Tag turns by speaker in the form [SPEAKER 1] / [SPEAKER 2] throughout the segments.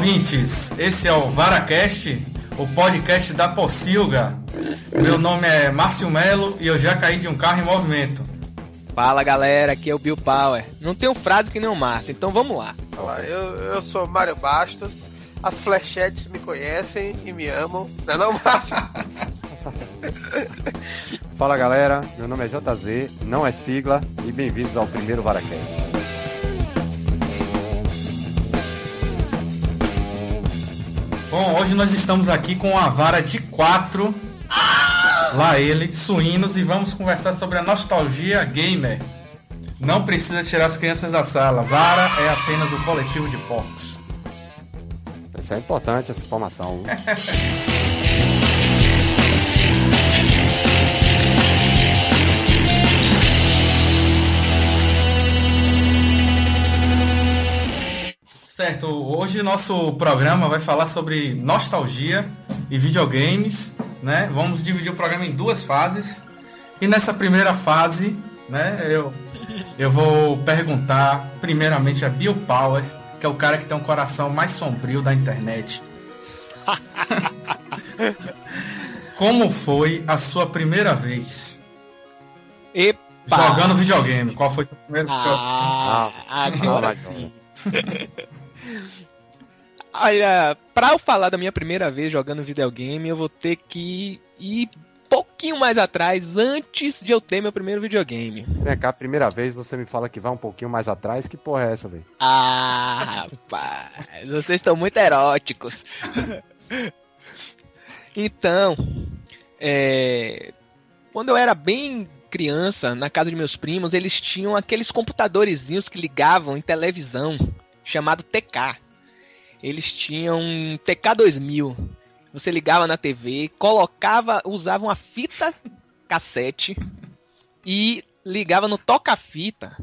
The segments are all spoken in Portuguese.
[SPEAKER 1] ouvintes! Esse é o VaraCast, o podcast da Pocilga. Meu nome é Márcio Melo e eu já caí de um carro em movimento.
[SPEAKER 2] Fala galera, aqui é o Bill Power. Não tenho frase que nem o Márcio, então vamos lá.
[SPEAKER 3] Olá, eu, eu sou Mário Bastos. As flechetes me conhecem e me amam. Não é não, Márcio?
[SPEAKER 4] Fala galera, meu nome é JZ, não é sigla e bem-vindos ao primeiro VaraCast.
[SPEAKER 1] Bom, hoje nós estamos aqui com a vara de quatro. Lá ele, suínos, e vamos conversar sobre a nostalgia gamer. Não precisa tirar as crianças da sala. Vara é apenas o coletivo de porcos.
[SPEAKER 4] Isso é importante, essa informação.
[SPEAKER 1] Certo, hoje nosso programa vai falar sobre nostalgia e videogames, né? Vamos dividir o programa em duas fases. E nessa primeira fase, né, eu, eu vou perguntar primeiramente a Bill Power, que é o cara que tem um coração mais sombrio da internet. Como foi a sua primeira vez
[SPEAKER 2] Epa!
[SPEAKER 1] jogando videogame? Qual foi seu primeiro
[SPEAKER 2] Ah,
[SPEAKER 4] Ah,
[SPEAKER 2] agora sim. Olha, pra eu falar da minha primeira vez jogando videogame, eu vou ter que ir um pouquinho mais atrás, antes de eu ter meu primeiro videogame.
[SPEAKER 4] Vem cá, primeira vez você me fala que vai um pouquinho mais atrás. Que porra é essa, velho?
[SPEAKER 2] Ah, rapaz, vocês estão muito eróticos. Então, é, quando eu era bem criança, na casa de meus primos, eles tinham aqueles computadorzinhos que ligavam em televisão, chamado TK. Eles tinham um TK2000. Você ligava na TV, colocava, usava uma fita cassete e ligava no toca-fita.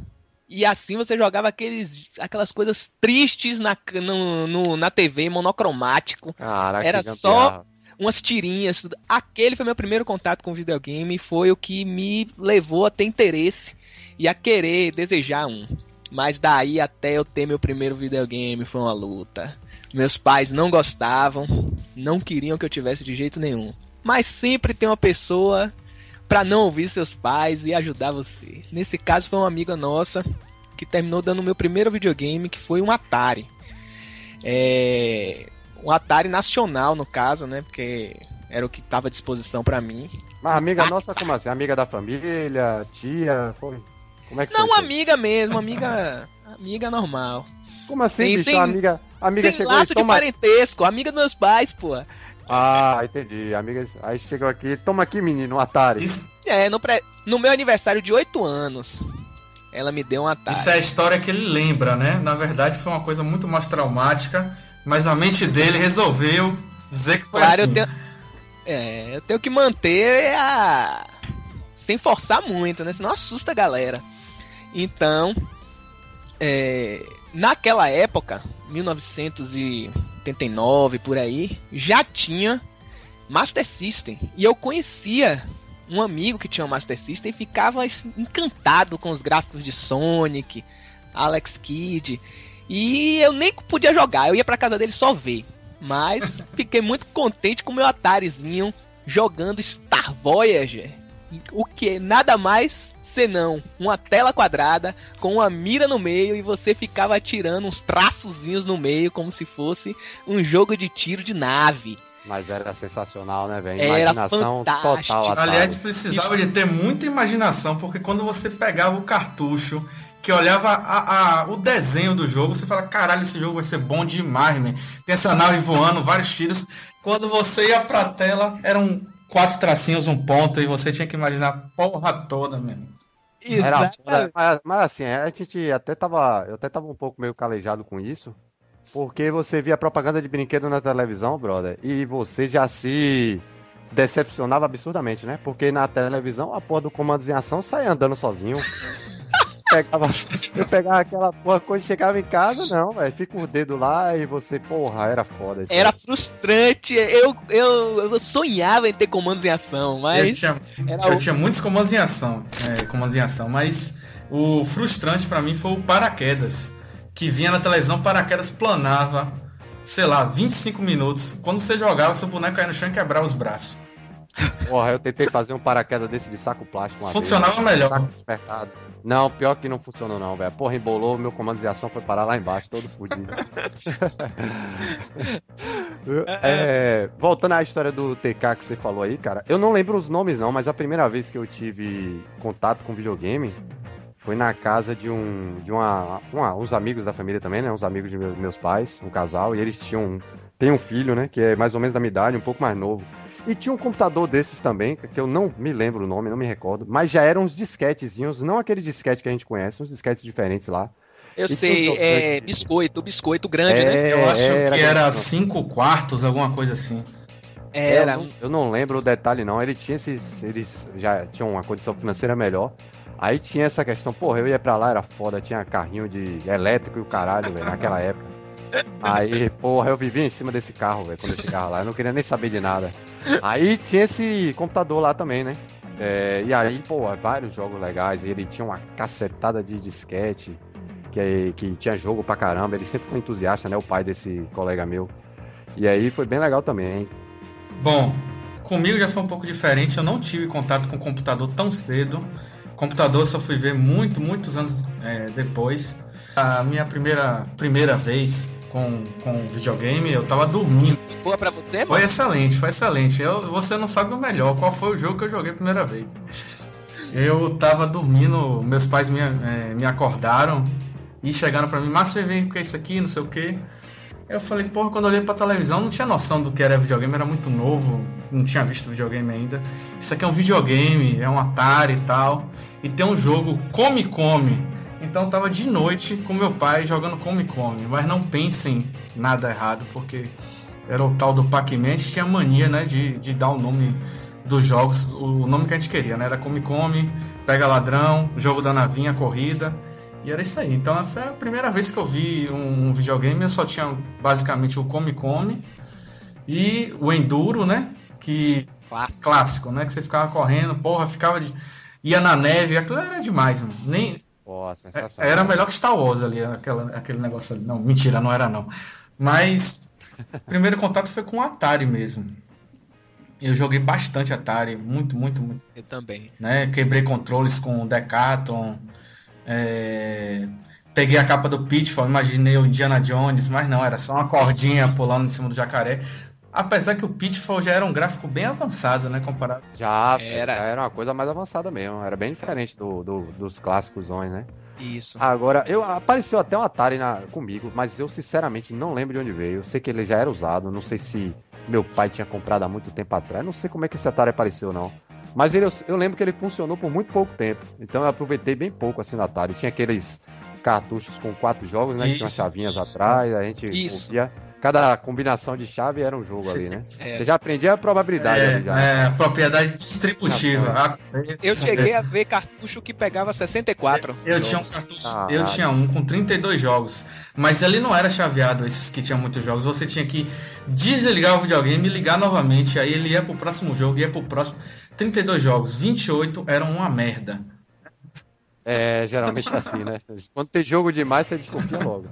[SPEAKER 2] E assim você jogava aqueles, aquelas coisas tristes na, no, no- na TV, monocromático
[SPEAKER 4] Caraca,
[SPEAKER 2] Era só- umas tirinhas, tudo. Aquele foi meu primeiro contato com videogame e foi o que me levou a ter interesse e a querer desejar um. Mas daí até eu ter meu primeiro videogame foi uma luta. Meus pais não gostavam, não queriam que eu tivesse de jeito nenhum. Mas sempre tem uma pessoa pra não ouvir seus pais e ajudar você. Nesse caso foi uma amiga nossa que terminou dando o meu primeiro videogame, que foi um Atari. É, um Atari nacional, no caso, né? Porque era o que estava à disposição pra mim.
[SPEAKER 4] Mas amiga nossa, como assim? Amiga da família, tia, foi? Como é que
[SPEAKER 2] Não,
[SPEAKER 4] isso?
[SPEAKER 2] amiga mesmo, amiga. amiga normal.
[SPEAKER 4] Como assim,
[SPEAKER 2] Sem-
[SPEAKER 4] bicho?
[SPEAKER 2] sem-
[SPEAKER 4] amiga, amiga
[SPEAKER 2] Sem
[SPEAKER 4] chegou
[SPEAKER 2] laço
[SPEAKER 4] e toma...
[SPEAKER 2] de parentesco, amiga dos meus pais, pô.
[SPEAKER 4] Ah, entendi. Amiga, aí chegou aqui, toma aqui, menino, um Atari.
[SPEAKER 1] Isso,
[SPEAKER 2] É, no, pré- no meu aniversário de 8 anos, ela me deu um Atari.
[SPEAKER 1] isso é a história que ele lembra, né? Na verdade foi uma coisa muito mais traumática, mas a mente dele resolveu dizer que foi
[SPEAKER 2] Claro,
[SPEAKER 1] assim.
[SPEAKER 2] eu tenho. É, eu tenho que manter a. Sem forçar muito, né? Senão assusta a galera. Então. é, Naquela época, 1989 por aí, já tinha Master System. E eu conhecia um amigo que tinha um Master System e ficava encantado com os gráficos de Sonic, Alex Kidd. E eu nem podia jogar, eu ia pra casa dele só ver. Mas fiquei muito contente com o meu Atarizinho jogando Star Voyager. O que é nada mais senão uma tela quadrada com uma mira no meio e você ficava atirando uns traçozinhos no meio como se fosse um jogo de tiro de nave.
[SPEAKER 4] Mas era sensacional, né, velho? Imaginação total, Atari.
[SPEAKER 1] Aliás, precisava de ter muita imaginação, porque quando você pegava o cartucho, que olhava a- a- o desenho do jogo, você fala, caralho, esse jogo vai ser bom demais, man. Tem essa nave voando, vários tiros. Quando você ia pra tela, eram quatro tracinhos, um ponto, e você tinha que imaginar a porra toda, mesmo.
[SPEAKER 4] Foda, mas, mas assim, a gente até tava. Eu até tava um pouco meio calejado com isso. Porque você via propaganda de brinquedo na televisão, brother, e você já se decepcionava absurdamente, né? Porque na televisão a porra do comandos em ação saia andando sozinho. Pegava, eu pegava aquela porra quando chegava em casa, não, velho. Fica o dedo lá e você, porra, era foda. isso
[SPEAKER 2] Era
[SPEAKER 4] aí.
[SPEAKER 2] frustrante. Eu, eu, eu sonhava em ter comandos em ação,
[SPEAKER 1] Eu
[SPEAKER 2] mas
[SPEAKER 1] tinha,
[SPEAKER 2] era
[SPEAKER 1] eu
[SPEAKER 2] o-
[SPEAKER 1] tinha muitos comandos em ação, é, comandos em ação, mas o frustrante pra mim foi o paraquedas, que vinha na televisão, paraquedas planava sei lá, 25 minutos. Quando você jogava, seu boneco caía no chão e quebrava os braços.
[SPEAKER 4] Porra, eu tentei fazer um paraquedas desse de saco plástico
[SPEAKER 1] Funcionava
[SPEAKER 4] vez,
[SPEAKER 1] melhor.
[SPEAKER 4] saco. Não, pior que não funcionou não, velho. Porra, embolou, meu comando de ação foi parar lá embaixo, todo fudido. É, voltando à história do TK que você falou aí, cara, eu não lembro os nomes não, mas a primeira vez que eu tive contato com videogame foi na casa de um de uma, uma- uns amigos da família também, né? Uns amigos de meus, meus pais, um casal, e eles tinham tem um filho, né, que é mais ou menos da minha idade, um pouco mais novo. E tinha um computador desses também, que eu não me lembro o nome, não me recordo, mas já eram uns disquetezinhos, não aquele disquete que a gente conhece, uns disquetes diferentes lá.
[SPEAKER 2] Eu
[SPEAKER 4] E
[SPEAKER 2] sei, é biscoito, biscoito grande,
[SPEAKER 4] É,
[SPEAKER 2] né?
[SPEAKER 1] Eu acho
[SPEAKER 4] era
[SPEAKER 1] que era
[SPEAKER 4] grande.
[SPEAKER 1] 5 quartos, alguma coisa assim.
[SPEAKER 2] Era.
[SPEAKER 4] Eu não, eu não lembro o detalhe, não. Ele tinha esses. Eles já tinham uma condição financeira melhor. Aí tinha essa questão, porra, eu ia pra lá, era foda, tinha carrinho de elétrico e o caralho, velho, naquela época. Aí, porra, eu vivia em cima desse carro, velho, quando esse carro lá, eu não queria nem saber de nada. Aí tinha esse computador lá também, né? É, e aí, pô, vários jogos legais. Ele tinha uma cacetada de disquete, que, que tinha jogo pra caramba. Ele sempre foi entusiasta, né? O pai desse colega meu. E aí foi bem legal também, hein?
[SPEAKER 1] Bom, comigo já foi um pouco diferente. Eu não tive contato com computador tão cedo. Computador só fui ver muito, muitos anos é, depois. A minha primeira, primeira vez com, com videogame, eu tava dormindo.
[SPEAKER 2] Boa pra você,
[SPEAKER 1] Foi
[SPEAKER 2] mano?
[SPEAKER 1] excelente, foi excelente. Eu, você não sabe o melhor, qual foi o jogo que eu joguei a primeira vez. Eu tava dormindo, meus pais me, eh, me acordaram e chegaram pra mim, mas você vê o que é isso aqui, não sei o que. Eu falei, porra, quando eu olhei pra televisão, não tinha noção do que era videogame, era muito novo, não tinha visto videogame ainda. Isso aqui é um videogame, é um Atari e tal. E tem um jogo Come Come. Então eu tava de noite com meu pai jogando Come Come. Mas não pensem nada errado, porque era o tal do Pac-Man, a gente tinha mania, né, de, de dar o nome dos jogos, o nome que a gente queria, né? Era Come Come, Pega Ladrão, Jogo da Navinha, Corrida. E era isso aí. Então foi a primeira vez que eu vi um videogame, eu só tinha basicamente o Come Come e o Enduro, né? Que
[SPEAKER 2] Fácil.
[SPEAKER 1] clássico, né? Que você ficava correndo, porra, ficava de. ia na neve, aquilo era demais, mano. Nem,
[SPEAKER 4] Pô, sensacional.
[SPEAKER 1] era melhor que Star Wars ali, aquela, aquele negócio ali. Não, mentira, não era não. Mas o primeiro contato foi com o Atari mesmo. Eu joguei bastante Atari, muito, muito, muito.
[SPEAKER 2] Eu também.
[SPEAKER 1] Né? Quebrei controles com o Decathlon. é, Peguei a capa do Pitfall, imaginei o Indiana Jones, mas não, era só uma cordinha pulando em cima do jacaré. Apesar que o Pitfall já era um gráfico bem avançado, né? Comparado.
[SPEAKER 4] Já
[SPEAKER 2] Era.
[SPEAKER 4] já era uma coisa mais avançada mesmo. Era bem diferente do, do- dos clássicos, né?
[SPEAKER 2] Isso.
[SPEAKER 4] Agora, eu apareceu até um Atari na, comigo, mas eu sinceramente não lembro de onde veio. Eu sei que ele já era usado, não sei se meu pai tinha comprado há muito tempo atrás. Não sei como é que esse Atari apareceu, não. Mas ele, eu, eu lembro que ele funcionou por muito pouco tempo. Então eu aproveitei bem pouco assim no Atari. Tinha aqueles cartuchos com quatro jogos, né? que Tinha umas
[SPEAKER 1] Isso,
[SPEAKER 4] chavinhas
[SPEAKER 1] isso.
[SPEAKER 4] atrás, a gente
[SPEAKER 2] Isso.
[SPEAKER 4] ouvia. Cada combinação de chave era um jogo ali, né?
[SPEAKER 2] É.
[SPEAKER 4] Você já aprendia a probabilidade ali já.
[SPEAKER 1] É, é, propriedade distributiva. Ah,
[SPEAKER 2] Eu cheguei a ver cartucho que pegava 64.
[SPEAKER 1] Eu tinha um cartucho,
[SPEAKER 4] Caralho.
[SPEAKER 1] eu tinha um com 32 jogos, mas ele não era chaveado, esses que tinham muitos jogos. Você tinha que desligar o videogame e ligar novamente, aí ele ia pro próximo jogo, ia pro próximo. 32 jogos, 28 eram uma merda.
[SPEAKER 4] É, geralmente é assim, né? Quando tem jogo demais, você desconfia logo.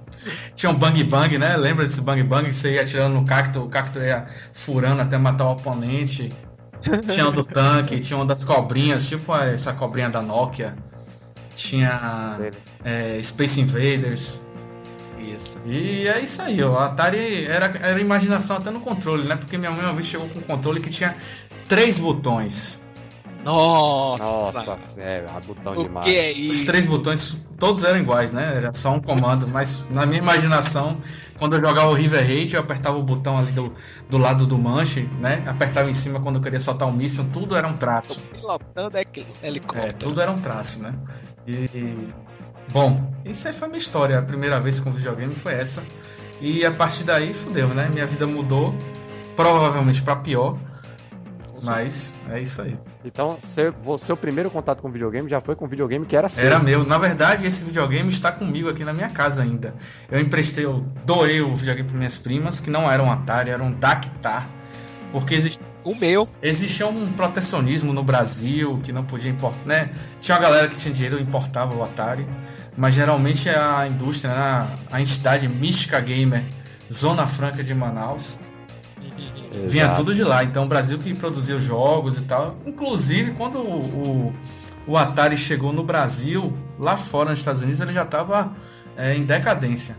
[SPEAKER 1] Tinha um bang bang, né? Lembra desse bang bang que você ia atirando no cacto, o cacto ia furando até matar o oponente. Tinha um do tanque, tinha uma das cobrinhas, tipo essa cobrinha da Nokia. Tinha é, Space Invaders.
[SPEAKER 2] Isso.
[SPEAKER 1] E é isso aí, ó. O Atari era, era imaginação até no controle, né? Porque minha mãe uma vez chegou com um controle que tinha três botões.
[SPEAKER 2] Nossa.
[SPEAKER 4] Nossa, é, a botão
[SPEAKER 2] O
[SPEAKER 4] demais.
[SPEAKER 2] que é
[SPEAKER 1] Os
[SPEAKER 2] isso?
[SPEAKER 1] três botões, todos eram iguais, né? Era só um comando. Mas na minha imaginação, quando eu jogava o River Raid, eu apertava o botão ali do, do lado do manche, né? Apertava em cima quando eu queria soltar um míssil. Tudo era um traço.
[SPEAKER 2] Pilotando é que-
[SPEAKER 1] É,
[SPEAKER 2] helicóptero.
[SPEAKER 1] tudo era um traço, né? E. Bom, isso aí foi a minha história. A primeira vez com videogame foi essa. E a partir daí, fudeu, né? Minha vida mudou. Provavelmente pra pior. Mas é isso aí.
[SPEAKER 4] Então, seu, seu primeiro contato com videogame já foi com videogame que era seu.
[SPEAKER 1] Era meu. Na verdade, esse videogame está comigo aqui na minha casa ainda. Eu emprestei, eu doei o videogame para minhas primas, que não eram Atari, eram Dactar. Porque existe
[SPEAKER 2] O meu.
[SPEAKER 1] Existia um protecionismo no Brasil que não podia importar, né? Tinha uma galera que tinha dinheiro e importava o Atari, mas geralmente a indústria, né? a entidade Mística Gamer Zona Franca de Manaus. Vinha tudo de lá. Então o Brasil que produziu jogos e tal. Inclusive, quando o, o, o Atari chegou no Brasil, lá fora nos Estados Unidos, ele já estava é, em decadência.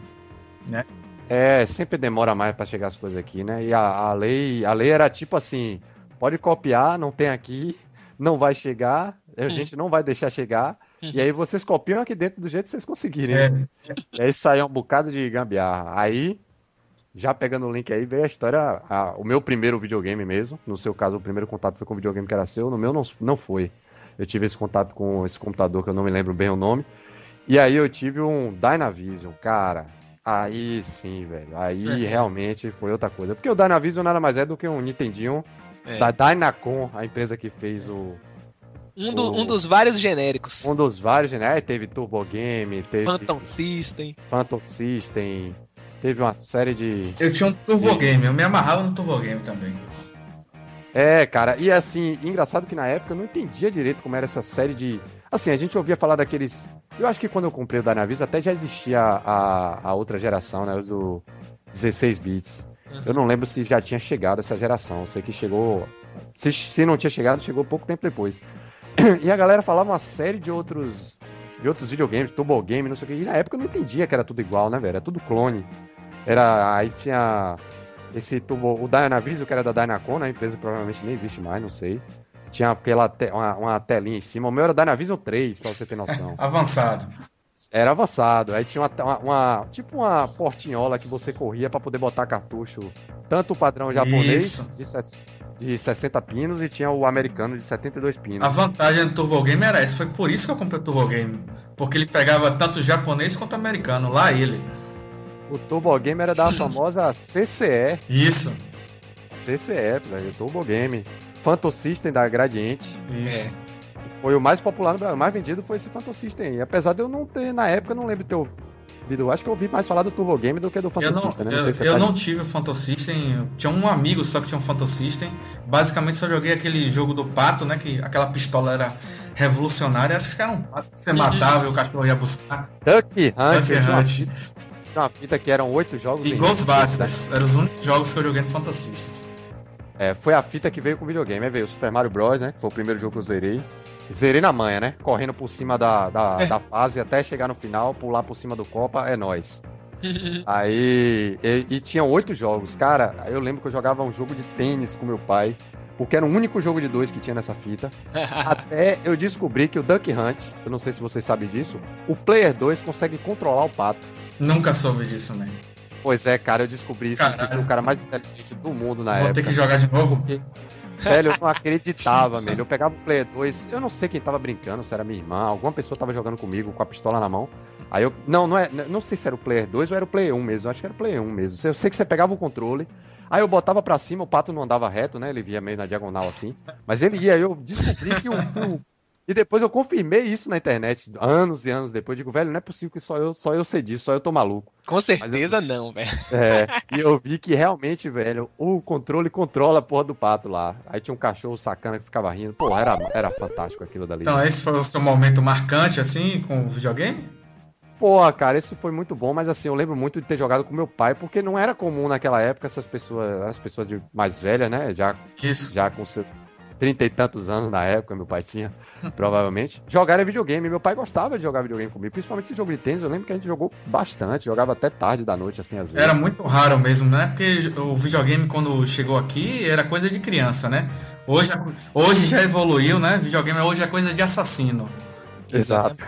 [SPEAKER 1] Né?
[SPEAKER 4] É, sempre demora mais para chegar as coisas aqui, né? E a, a, lei, a lei era tipo assim: pode copiar, não tem aqui, não vai chegar, a gente não vai deixar chegar. E aí vocês copiam aqui dentro do jeito que vocês conseguirem. Né? É. E aí saiu um bocado de gambiarra. Aí já pegando o link aí, veio a história, a, o meu primeiro videogame mesmo. No seu caso, o primeiro contato foi com o videogame que era seu, no meu não, não foi. Eu tive esse contato com esse computador que eu não me lembro bem o nome. E aí eu tive um Dynavision, cara. Aí sim, velho. Aí é. realmente foi outra coisa. Porque o Dynavision nada mais é do que um Nintendinho é. da Dynacon, a empresa que fez o.
[SPEAKER 2] Um, do, o, um dos vários genéricos.
[SPEAKER 4] Um dos vários genéricos. Teve Turbo Game, teve.
[SPEAKER 2] Phantom System.
[SPEAKER 4] Phantom System. Teve uma série de.
[SPEAKER 1] Eu tinha um Turbo de... Game, eu me amarrava no Turbo Game também.
[SPEAKER 4] É, cara, e assim, engraçado que na época eu não entendia direito como era essa série de. Assim, a gente ouvia falar daqueles. Eu acho que quando eu comprei o Dynavision até já existia a, a outra geração, né? Do 16 bits. Uhum. Eu não lembro se já tinha chegado essa geração. Eu sei que chegou. Se, se não tinha chegado, chegou pouco tempo depois. E a galera falava uma série de outros. De outros videogames, Turbo Game, não sei o que. E na época eu não entendia que era tudo igual, né, velho? Era tudo clone. Era. Aí tinha esse tubo, o Dynavision, que era da Dynacon, né? A empresa provavelmente nem existe mais, não sei. Tinha aquela te, uma, uma, telinha em cima. O meu era Dynavision 3, pra você ter noção.
[SPEAKER 1] avançado.
[SPEAKER 4] Era avançado. Aí tinha uma, uma, uma, tipo uma portinhola que você corria para poder botar cartucho. Tanto o padrão japonês de, de 60 pinos e tinha o americano de 72 pinos.
[SPEAKER 1] A vantagem do Turbo Game era essa. Foi por isso que eu comprei o Turbo Game. Porque ele pegava tanto japonês quanto americano. Lá ele.
[SPEAKER 4] O Turbo Game era da famosa CCE.
[SPEAKER 1] Isso.
[SPEAKER 4] CCE, o Turbo Game. Phantom System da Gradiente.
[SPEAKER 1] Isso.
[SPEAKER 4] É. Foi o mais popular no Brasil, o mais vendido foi esse Phantom System. E apesar de eu não ter, na época, não lembro de ter ouvido. Acho que eu ouvi mais falar do Turbo Game do que do Phantom
[SPEAKER 1] eu não,
[SPEAKER 4] System,
[SPEAKER 1] né? Não eu, se eu não tive o Phantom System. Tinha um amigo só que tinha um Phantom System. Basicamente só joguei aquele jogo do pato, né? Que aquela pistola era revolucionária. Acho que era um pato que você matava e o cachorro ia buscar.
[SPEAKER 4] Duck Hunt. Duck Hunt uma fita que eram oito jogos.
[SPEAKER 1] E Ghostbusters. Eram os únicos jogos que eu joguei no Fantasy
[SPEAKER 4] É, foi a fita que veio com o videogame. Aí veio o Super Mario Bros, né? Que foi o primeiro jogo que eu zerei. Zerei na manha, né? Correndo por cima da, da, é. da fase até chegar no final, pular por cima do Copa, é nóis. Aí. E, e tinha oito jogos. Cara, eu lembro que eu jogava um jogo de tênis com meu pai. Porque era o único jogo de dois que tinha nessa fita. até eu descobri que o Duck Hunt, eu não sei se vocês sabem disso, o Player 2 consegue controlar o pato.
[SPEAKER 1] Nunca soube disso, né?
[SPEAKER 4] Pois é, cara, eu descobri isso. Caralho. Me o cara mais inteligente do mundo na Vou época.
[SPEAKER 1] Vou ter que jogar de novo?
[SPEAKER 4] Porque, velho, eu não acreditava, velho. Eu pegava o Player 2, eu não sei quem tava brincando, se era minha irmã, alguma pessoa tava jogando comigo com a pistola na mão. Aí eu. Não, não é. Não sei se era o Player 2 ou era o Player 1 mesmo. Acho que era o Player 1 mesmo. Eu sei que você pegava o controle. Aí eu botava pra cima, o pato não andava reto, né? Ele via meio na diagonal assim. Mas ele ia, eu descobri que o, o e depois eu confirmei isso na internet, anos e anos depois. Digo, velho, não é possível que só eu, só eu sei disso, só eu tô maluco.
[SPEAKER 2] Com certeza eu, não, velho.
[SPEAKER 4] É, e eu vi que realmente, velho, o controle controla a porra do pato lá. Aí tinha um cachorro sacana que ficava rindo. Pô, era, era fantástico aquilo dali.
[SPEAKER 1] Então, esse foi o seu momento marcante, assim, com o videogame?
[SPEAKER 4] Pô, cara, isso foi muito bom, mas assim, eu lembro muito de ter jogado com meu pai, porque não era comum naquela época essas pessoas, as pessoas de mais velhas, né? Já,
[SPEAKER 1] Isso.
[SPEAKER 4] já com seu trinta e tantos anos na época, meu pai tinha, provavelmente. Jogar videogame. Meu pai gostava de jogar videogame comigo, principalmente esse jogo de tênis. Eu lembro que a gente jogou bastante, jogava até tarde da noite, assim, às vezes.
[SPEAKER 1] Era muito raro mesmo, né? Porque o videogame, quando chegou aqui, era coisa de criança, né? Hoje, hoje já evoluiu, né? Videogame hoje é coisa de assassino.
[SPEAKER 4] Exato.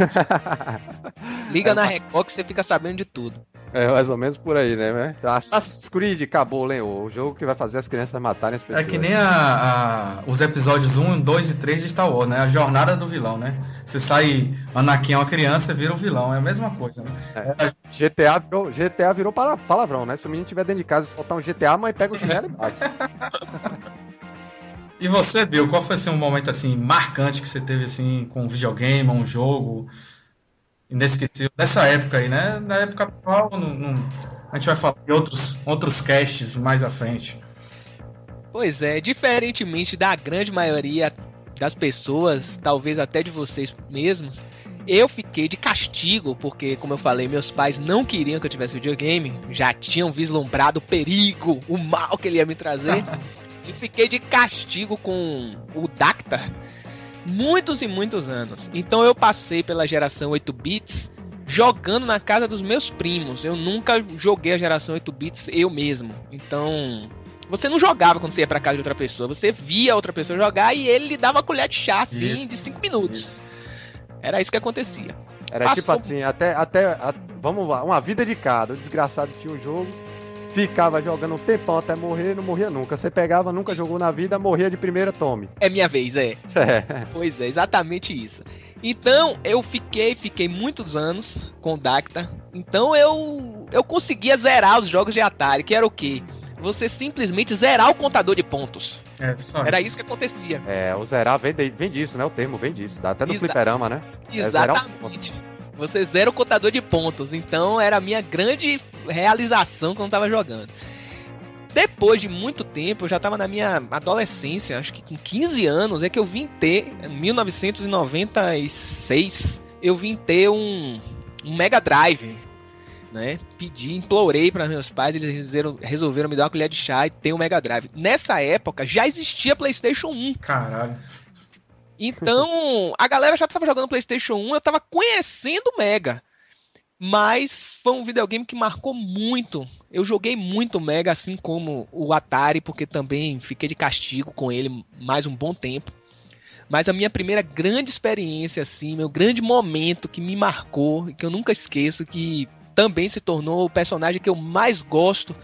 [SPEAKER 2] Liga na Record que você fica sabendo de tudo.
[SPEAKER 4] É mais ou menos por aí, né? né? Assassin's Creed acabou, né? O jogo que vai fazer as crianças matarem as pessoas.
[SPEAKER 1] É que nem a, a, os episódios 1, 2 e 3 de Star Wars, né? A jornada do vilão, né? Você sai, Anakin é uma criança, vira um vilão. É a mesma coisa, né?
[SPEAKER 4] É. GTA, virou, GTA virou palavrão, né? Se o menino estiver dentro de casa e soltar um GTA, a mãe pega o chinelo e bate.
[SPEAKER 1] E você, Bill, qual foi assim, um momento assim marcante que você teve assim com um videogame, um jogo inesquecível dessa época aí, né? Na época atual, não, não, a gente vai falar de outros, outros casts mais à frente.
[SPEAKER 2] Pois é, diferentemente da grande maioria das pessoas, talvez até de vocês mesmos, Eu fiquei de castigo, porque, como eu falei, meus pais não queriam que eu tivesse videogame, já tinham vislumbrado o perigo, o mal que ele ia me trazer. e fiquei de castigo com o Dacta muitos e muitos anos. Então eu passei pela geração 8 bits jogando na casa dos meus primos. Eu nunca joguei a geração 8 bits eu mesmo. Então, você não jogava quando você ia pra casa de outra pessoa, você via outra pessoa jogar e ele lhe dava uma colher de chá assim
[SPEAKER 1] Isso,
[SPEAKER 2] de 5 minutos.
[SPEAKER 1] Isso.
[SPEAKER 2] Era isso que acontecia.
[SPEAKER 4] Era
[SPEAKER 2] Passou-
[SPEAKER 4] tipo assim, até, até, a- vamos lá, uma vida de cada. O desgraçado tinha um jogo, ficava jogando um tempão até morrer, não morria nunca. Você pegava, nunca jogou na vida, morria de primeira, tome.
[SPEAKER 2] É minha vez, é.
[SPEAKER 4] É.
[SPEAKER 2] Pois é, exatamente isso. Então, eu fiquei, fiquei muitos anos com o Dacta. Então eu eu conseguia zerar os jogos de Atari, que era o quê? Você simplesmente zerar o contador de pontos.
[SPEAKER 1] É, só
[SPEAKER 2] Era isso que acontecia.
[SPEAKER 4] É, o zerar vem, de- vem disso, né? O termo vem disso. Dá até no
[SPEAKER 2] Exa-
[SPEAKER 4] fliperama, né? É
[SPEAKER 2] Exatamente. Você zera o contador de pontos. Então era a minha grande realização quando tava jogando. Depois de muito tempo, eu já tava na minha adolescência, acho que com 15 anos, é que eu vim ter, em 1996, eu vim ter um, um Mega Drive. Né? Pedi, implorei para meus pais, eles resolveram, resolveram me dar uma colher de chá e ter um Mega Drive. Nessa época já existia PlayStation 1.
[SPEAKER 1] Caralho.
[SPEAKER 2] Então, a galera já tava jogando PlayStation 1, eu tava conhecendo Mega. Mas foi um videogame que marcou muito. Eu joguei muito Mega, assim como o Atari, porque também fiquei de castigo com ele mais um bom tempo. Mas a minha primeira grande experiência, assim, meu grande momento que me marcou que eu nunca esqueço, que também se tornou o personagem que eu mais gosto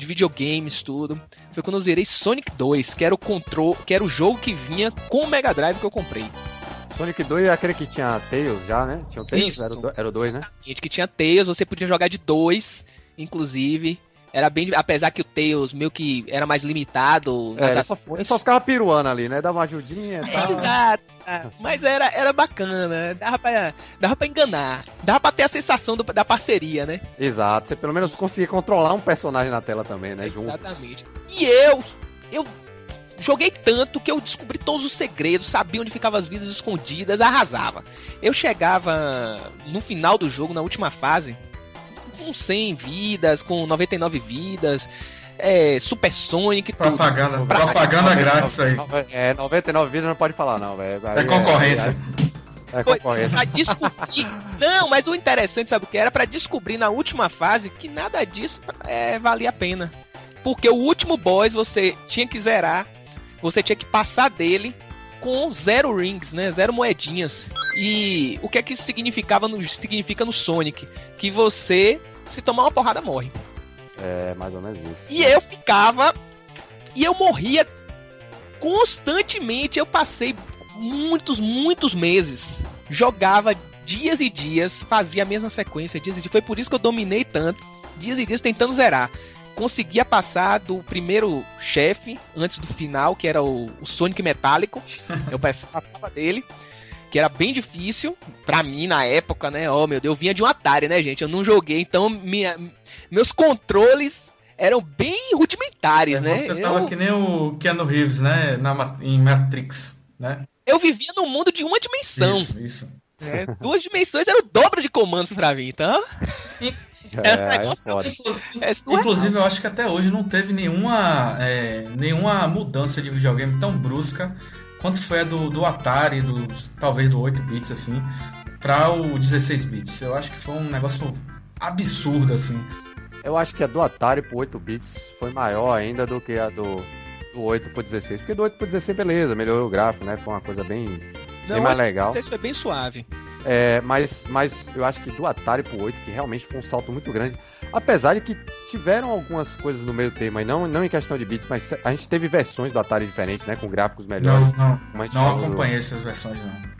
[SPEAKER 2] de videogames, tudo, foi quando eu zerei Sonic 2, que era o control, que era o jogo que vinha com o Mega Drive que eu comprei.
[SPEAKER 4] Sonic 2 é aquele que tinha Tails já, né? Tinha o Tails?
[SPEAKER 2] Isso.
[SPEAKER 4] Era o do- Era o 2, né?
[SPEAKER 2] Gente, que tinha Tails, você podia jogar de dois, inclusive. Era bem. Apesar que o Tails meio que era mais limitado.
[SPEAKER 4] É, ele, só, ele só ficava piruando ali, né? Dava uma ajudinha e tal.
[SPEAKER 2] Exato, exato. Mas era, era bacana, dava pra, dava pra enganar. Dava pra ter a sensação do- da parceria, né?
[SPEAKER 4] Exato. Você pelo menos conseguia controlar um personagem na tela também, né? Junto.
[SPEAKER 2] Exatamente. E eu, eu joguei tanto que eu descobri todos os segredos, sabia onde ficavam as vidas escondidas, arrasava. Eu chegava no final do jogo, na última fase, com 100 vidas, com 99 vidas, é, Super Sonic, tudo.
[SPEAKER 1] Propaganda, propaganda grátis aí.
[SPEAKER 4] É, 99 vidas não pode falar, não, velho.
[SPEAKER 1] É concorrência.
[SPEAKER 4] É, é
[SPEAKER 2] Foi
[SPEAKER 4] concorrência.
[SPEAKER 2] pra descobrir. Não, mas o interessante, sabe o que era? Pra descobrir na última fase que nada disso é, valia a pena. Porque o último boss você tinha que zerar, você tinha que passar dele com zero rings, né? Zero moedinhas. E o que é que isso significava no, significa no Sonic? Que você, se tomar uma porrada, morre.
[SPEAKER 4] É, mais ou menos isso.
[SPEAKER 2] E eu ficava. E eu morria constantemente. Eu passei muitos, muitos meses. Jogava dias e dias, fazia a mesma sequência, dias e dias. Foi por isso que eu dominei tanto. Dias e dias tentando zerar. Conseguia passar do primeiro chefe, antes do final, que era o, o Sonic Metálico. Eu passava dele. Que era bem difícil, pra mim na época, né? Oh meu Deus, eu vinha de um Atari, né, gente? Eu não joguei, então minha, meus controles eram bem rudimentares, né?
[SPEAKER 1] Você tava
[SPEAKER 2] eu,
[SPEAKER 1] que nem o Keanu Reeves, né? Na, em Matrix, né?
[SPEAKER 2] eu vivia num mundo de uma dimensão.
[SPEAKER 1] Isso, isso.
[SPEAKER 2] né? Duas dimensões era o dobro de comandos pra mim, então
[SPEAKER 4] É, é foda.
[SPEAKER 2] é surreal.
[SPEAKER 1] Inclusive, eu acho que até hoje não teve nenhuma, é, nenhuma mudança de videogame tão brusca quanto foi a do, do Atari, do, talvez do 8 bits, assim, para o 16 bits. Eu acho que foi um negócio absurdo, assim.
[SPEAKER 4] Eu acho que a do Atari pro 8 bits foi maior ainda do que a do, do 8 pro 16. Porque do 8 pro 16, beleza, melhorou o gráfico, né? Foi uma coisa bem. bem mais legal.
[SPEAKER 2] 16 foi bem suave.
[SPEAKER 4] É, mas, mas eu acho que do Atari pro 8, que realmente foi um salto muito grande. Apesar de que tiveram algumas coisas no meio termo, aí não, não em questão de bits, mas a gente teve versões do Atari diferentes, né? Com gráficos melhores.
[SPEAKER 1] Não, não, não
[SPEAKER 4] do-
[SPEAKER 1] acompanhei essas versões, não.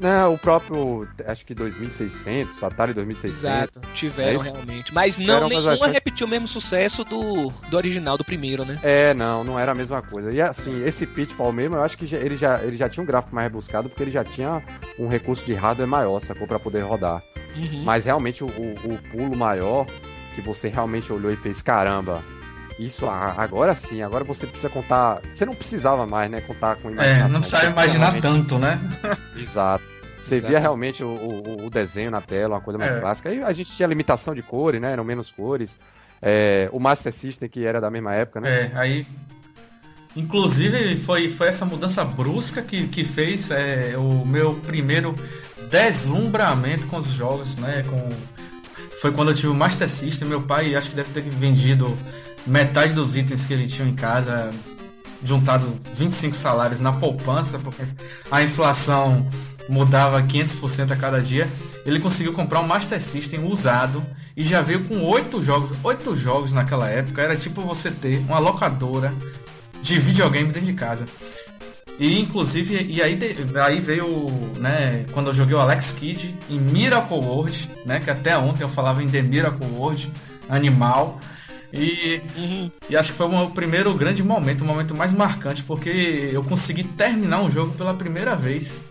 [SPEAKER 4] Não, o próprio, acho que 2600, Atari 2600.
[SPEAKER 2] Exato, tiveram
[SPEAKER 4] É
[SPEAKER 2] realmente. Mas não, nenhuma
[SPEAKER 4] versões-
[SPEAKER 2] repetiu o mesmo sucesso do, do original, do primeiro, né?
[SPEAKER 4] É, não, não era a mesma coisa. E assim, esse Pitfall mesmo, eu acho que ele, já, ele já tinha um gráfico mais rebuscado, porque ele já tinha um recurso de hardware maior, sacou? Pra poder rodar.
[SPEAKER 2] Uhum.
[SPEAKER 4] Mas realmente o, o- o pulo maior, que você realmente olhou e fez, caramba, isso agora sim, agora você precisa contar. Você não precisava mais, né? Contar com
[SPEAKER 1] É,
[SPEAKER 4] imaginação.
[SPEAKER 1] não precisava imaginar
[SPEAKER 4] Realmente-
[SPEAKER 1] tanto, né?
[SPEAKER 4] Exato. Você
[SPEAKER 2] Exato.
[SPEAKER 4] via realmente o, o- o desenho na tela, uma coisa mais
[SPEAKER 1] É.
[SPEAKER 4] clássica. Aí a gente tinha limitação de cores, né? Eram menos cores. É, o Master System, que era da mesma época, né?
[SPEAKER 1] É, aí. Inclusive, foi, foi essa mudança brusca que, que fez é, o meu primeiro deslumbramento com os jogos, né? Com, foi quando eu tive o Master System. Meu pai acho que deve ter vendido metade dos itens que ele tinha em casa, juntado 25 salários na poupança, porque a inflação mudava 500% a cada dia. Ele conseguiu comprar um Master System usado e já veio com oito jogos. Oito jogos naquela época era tipo você ter uma locadora de videogame dentro de casa. E inclusive, e aí, aí veio, né, quando eu joguei o Alex Kidd em Miracle World, né, que até ontem eu falava em The Miracle World, animal. E, e acho que foi o meu primeiro grande momento, o momento mais marcante, porque eu consegui terminar um jogo pela primeira vez.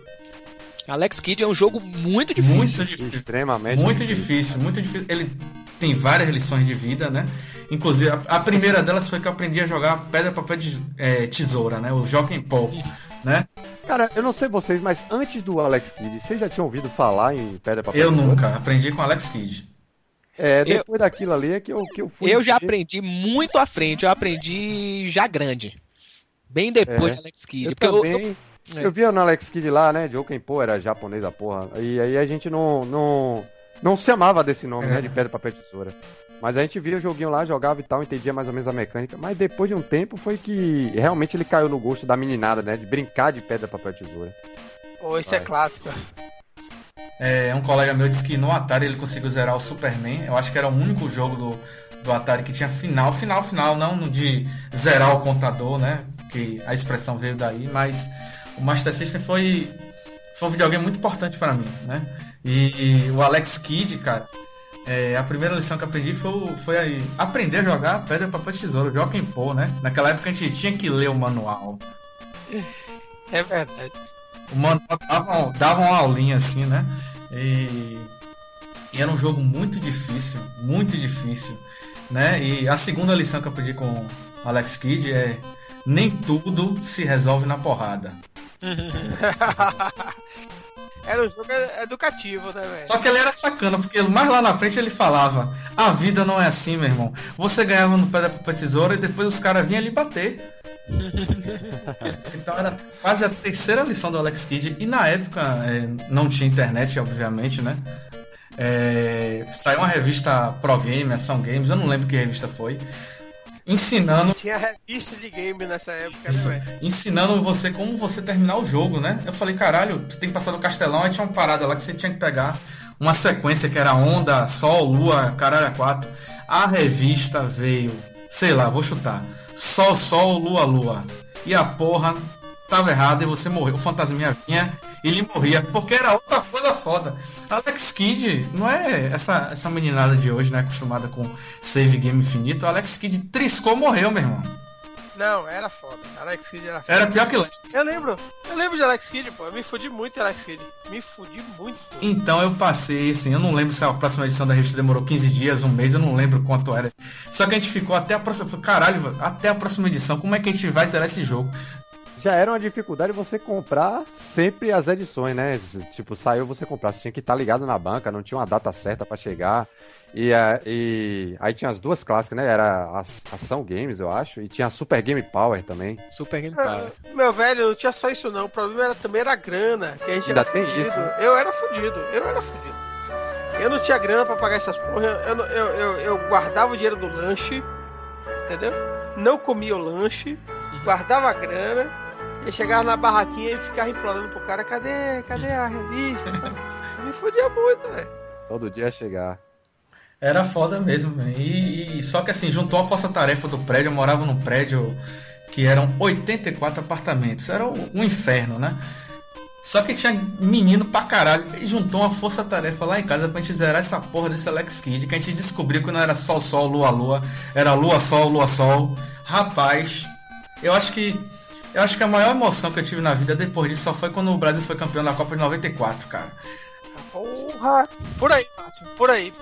[SPEAKER 2] Alex Kidd é um jogo muito difícil.
[SPEAKER 1] Muito difícil.
[SPEAKER 4] Extremamente
[SPEAKER 1] Muito difícil, muito difícil. Ele tem várias lições de vida, né? Inclusive, a, a primeira delas foi que eu aprendi a jogar pedra, papel, de, é, tesoura, né? O Jockey Paul, né?
[SPEAKER 4] Cara, eu não sei vocês, mas antes do Alex Kidd, vocês já tinham ouvido falar em Pedra Papel
[SPEAKER 1] Eu
[SPEAKER 4] Tesoura?
[SPEAKER 1] nunca. Aprendi com Alex Kidd.
[SPEAKER 4] É, depois daquilo ali é que eu, que eu fui.
[SPEAKER 2] Eu já
[SPEAKER 4] ver.
[SPEAKER 2] aprendi muito à frente, eu aprendi já grande. Bem depois
[SPEAKER 4] É.
[SPEAKER 2] de Alex Kidd.
[SPEAKER 4] Eu
[SPEAKER 2] porque eu-
[SPEAKER 4] também.
[SPEAKER 2] É.
[SPEAKER 4] Eu via no Alex Kidd lá, né? Joken Pô era japonês da porra. E aí a gente não, não, não se chamava desse nome,
[SPEAKER 1] É.
[SPEAKER 4] né? De pedra, papel, tesoura. Mas a gente via o joguinho lá, jogava e tal, entendia mais ou menos a mecânica. Mas depois de um tempo foi que realmente ele caiu no gosto da meninada, né? De brincar de pedra, papel, tesoura.
[SPEAKER 3] Pô, isso é clássico.
[SPEAKER 1] É, um colega meu disse que no Atari ele conseguiu zerar o Superman. Eu acho que era o único jogo do, do Atari que tinha final, final, final, não de zerar o contador, né? Que a expressão veio daí, mas o Master System foi, foi um videogame muito importante para mim, né? E, e o Alex Kidd, cara, é, a primeira lição que aprendi foi, foi aí, aprender a jogar pedra, papel, tesouro, Joaquim Pô, né? Naquela época a gente tinha que ler o manual.
[SPEAKER 3] É verdade.
[SPEAKER 1] O manual dava, dava uma aulinha assim, né? E, e era um jogo muito difícil, muito difícil, né? E a segunda lição que eu aprendi com o Alex Kidd é nem tudo se resolve na porrada.
[SPEAKER 3] Era um jogo educativo, né, velho?
[SPEAKER 1] Só que ele era sacana, porque mais lá na frente ele falava: a vida não é assim, meu irmão. Você ganhava no pedra papel tesoura e depois os caras vinham ali bater. então era quase a terceira lição do Alex Kidd. E na época é, não tinha internet, obviamente, né? É, saiu uma revista Pro Game, Ação Games, eu não lembro que revista foi, ensinando
[SPEAKER 3] Tinha revista de game nessa época,
[SPEAKER 1] isso,
[SPEAKER 3] né,
[SPEAKER 1] ensinando você como você terminar o jogo, né? Eu falei, caralho, tu tem que passar do castelão, aí tinha uma parada lá que você tinha que pegar uma sequência que era onda, sol, lua, caralho, quatro. A revista veio, sei lá, vou chutar. Sol, sol, lua, lua. E a porra tava errada e você morreu. O fantasminha vinha e ele morria, porque era outra coisa foda. Alex Kidd não é essa, essa meninada de hoje, né? Acostumada com save game infinito. Alex Kidd triscou, morreu, meu irmão.
[SPEAKER 3] Não, era foda. Alex Kidd era foda.
[SPEAKER 1] Era pior que Last.
[SPEAKER 3] Eu lembro. Eu lembro de Alex Kidd, pô. Eu me fudi muito em Alex Kidd. Me fudi muito.
[SPEAKER 1] Então eu passei, assim, eu não lembro se a próxima edição da revista demorou 15 dias, um mês, eu não lembro quanto era. Só que a gente ficou até a próxima. Caralho, até a próxima edição, como é que a gente vai zerar esse jogo?
[SPEAKER 4] Já era uma dificuldade você comprar sempre as edições, né? Tipo, saiu você comprar, você tinha que estar ligado na banca, não tinha uma data certa pra chegar. E, a- e aí tinha as duas clássicas, né? Era a Ação Games, eu acho, e tinha a Super Game Power também.
[SPEAKER 2] Super Game Power.
[SPEAKER 3] Meu velho, não tinha só isso não. O problema era, também era a grana. Que a gente
[SPEAKER 4] Ainda
[SPEAKER 3] era
[SPEAKER 4] tem
[SPEAKER 3] fudido.
[SPEAKER 4] isso.
[SPEAKER 3] Eu era fudido. Eu era fudido. Eu não tinha grana pra pagar essas porra. Eu, eu, eu, eu- guardava o dinheiro do lanche. Entendeu? Não comia o lanche. Guardava a grana. E chegava na barraquinha e ficava implorando pro cara: cadê? Cadê a revista? Me fudia muito, velho.
[SPEAKER 4] Todo dia ia chegar.
[SPEAKER 1] Era foda mesmo. E, e- só que assim, juntou a força-tarefa do prédio, eu morava num prédio que eram 84 apartamentos. Era um inferno, né? Só que tinha menino pra caralho. E juntou uma força-tarefa lá em casa pra gente zerar essa porra desse Alex Kidd. Que a gente descobriu que não era sol, sol, lua, lua. Era lua, sol, lua, sol. Rapaz, eu acho que. Eu acho que a maior emoção que eu tive na vida depois disso só foi quando o Brasil foi campeão da Copa de 94, cara.
[SPEAKER 3] Porra! Por aí, Márcio, por aí.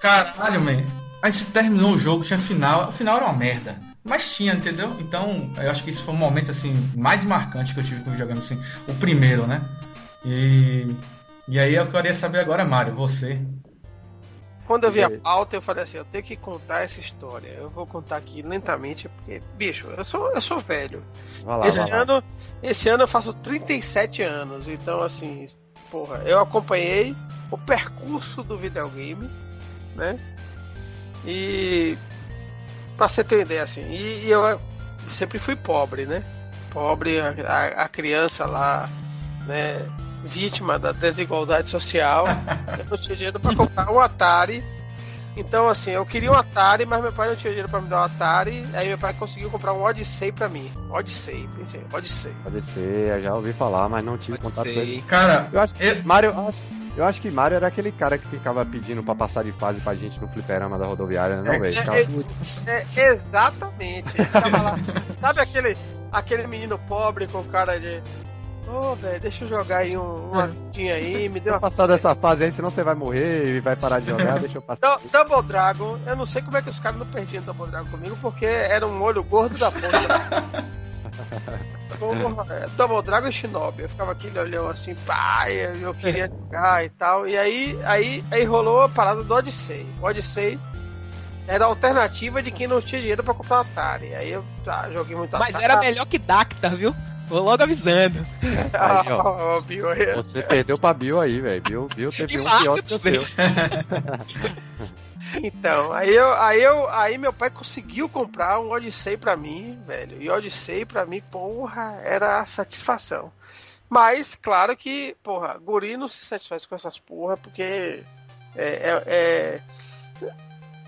[SPEAKER 1] Caralho, man. A gente terminou o jogo, tinha final. O final era uma merda. Mas tinha, entendeu? Então, eu acho que isso foi um momento, assim, mais marcante que eu tive com o videogame, assim. O primeiro, né? E... E aí eu queria saber agora, Mário, você.
[SPEAKER 3] Quando eu vi a pauta, eu falei assim, eu tenho que contar essa história. Eu vou contar aqui lentamente, porque, bicho, eu sou, eu sou velho.
[SPEAKER 4] Lá,
[SPEAKER 3] esse
[SPEAKER 4] lá.
[SPEAKER 3] ano, esse ano eu faço 37 anos, então assim, porra, eu acompanhei o percurso do videogame, né? E pra você ter uma ideia, assim, e, e eu sempre fui pobre, né? Pobre, a, a- a criança lá, né? Vítima da desigualdade social. eu não tinha dinheiro pra comprar um Atari. Então, assim, eu queria um Atari, mas meu pai não tinha dinheiro pra me dar um Atari. Aí meu pai conseguiu comprar um Odyssey pra mim. Odyssey, pensei, Odyssey.
[SPEAKER 4] Ser, eu já ouvi falar, mas não tive
[SPEAKER 2] Pode
[SPEAKER 4] contato com ele.
[SPEAKER 1] Cara,
[SPEAKER 4] Eu acho que
[SPEAKER 1] Eu-
[SPEAKER 4] Mario. eu acho- Eu acho que Mario era aquele cara que ficava pedindo pra passar de fase pra gente no fliperama da rodoviária, não, velho?
[SPEAKER 3] é,
[SPEAKER 4] Ficava-
[SPEAKER 3] É, exatamente. Ele tava lá. Sabe aquele, aquele menino pobre com cara de. Ô, velho, deixa eu jogar aí um, uma tinha aí, me deu uma.
[SPEAKER 4] passar dessa fase aí, senão você vai morrer e vai parar de jogar, deixa eu passar.
[SPEAKER 3] Du- Double Dragon, eu não sei como é que os caras não perdiam Double Dragon comigo, porque era um olho gordo da porra. Porra, Double Dragon e Shinobi. Eu ficava aquele olhão assim, pá, eu queria jogar e tal. E aí, aí, aí rolou a parada do Odyssey. O Odyssey era a alternativa de quem não tinha dinheiro pra comprar Atari. Aí eu tá, joguei muito
[SPEAKER 2] Mas
[SPEAKER 3] Atari.
[SPEAKER 2] era melhor que Dacta, viu? Vou logo avisando.
[SPEAKER 4] Aí, ó.
[SPEAKER 3] Ó, Bill, aí.
[SPEAKER 4] Você perdeu pra Bill aí, velho. Bill, Bill teve
[SPEAKER 2] E
[SPEAKER 4] um pior que o seu.
[SPEAKER 3] Então, aí eu, aí eu, aí meu pai conseguiu comprar um Odyssey pra mim, velho. E Odyssey pra mim, porra, era a satisfação. Mas, claro que, porra, guri não se satisfaz com essas porra, porque é, é- é-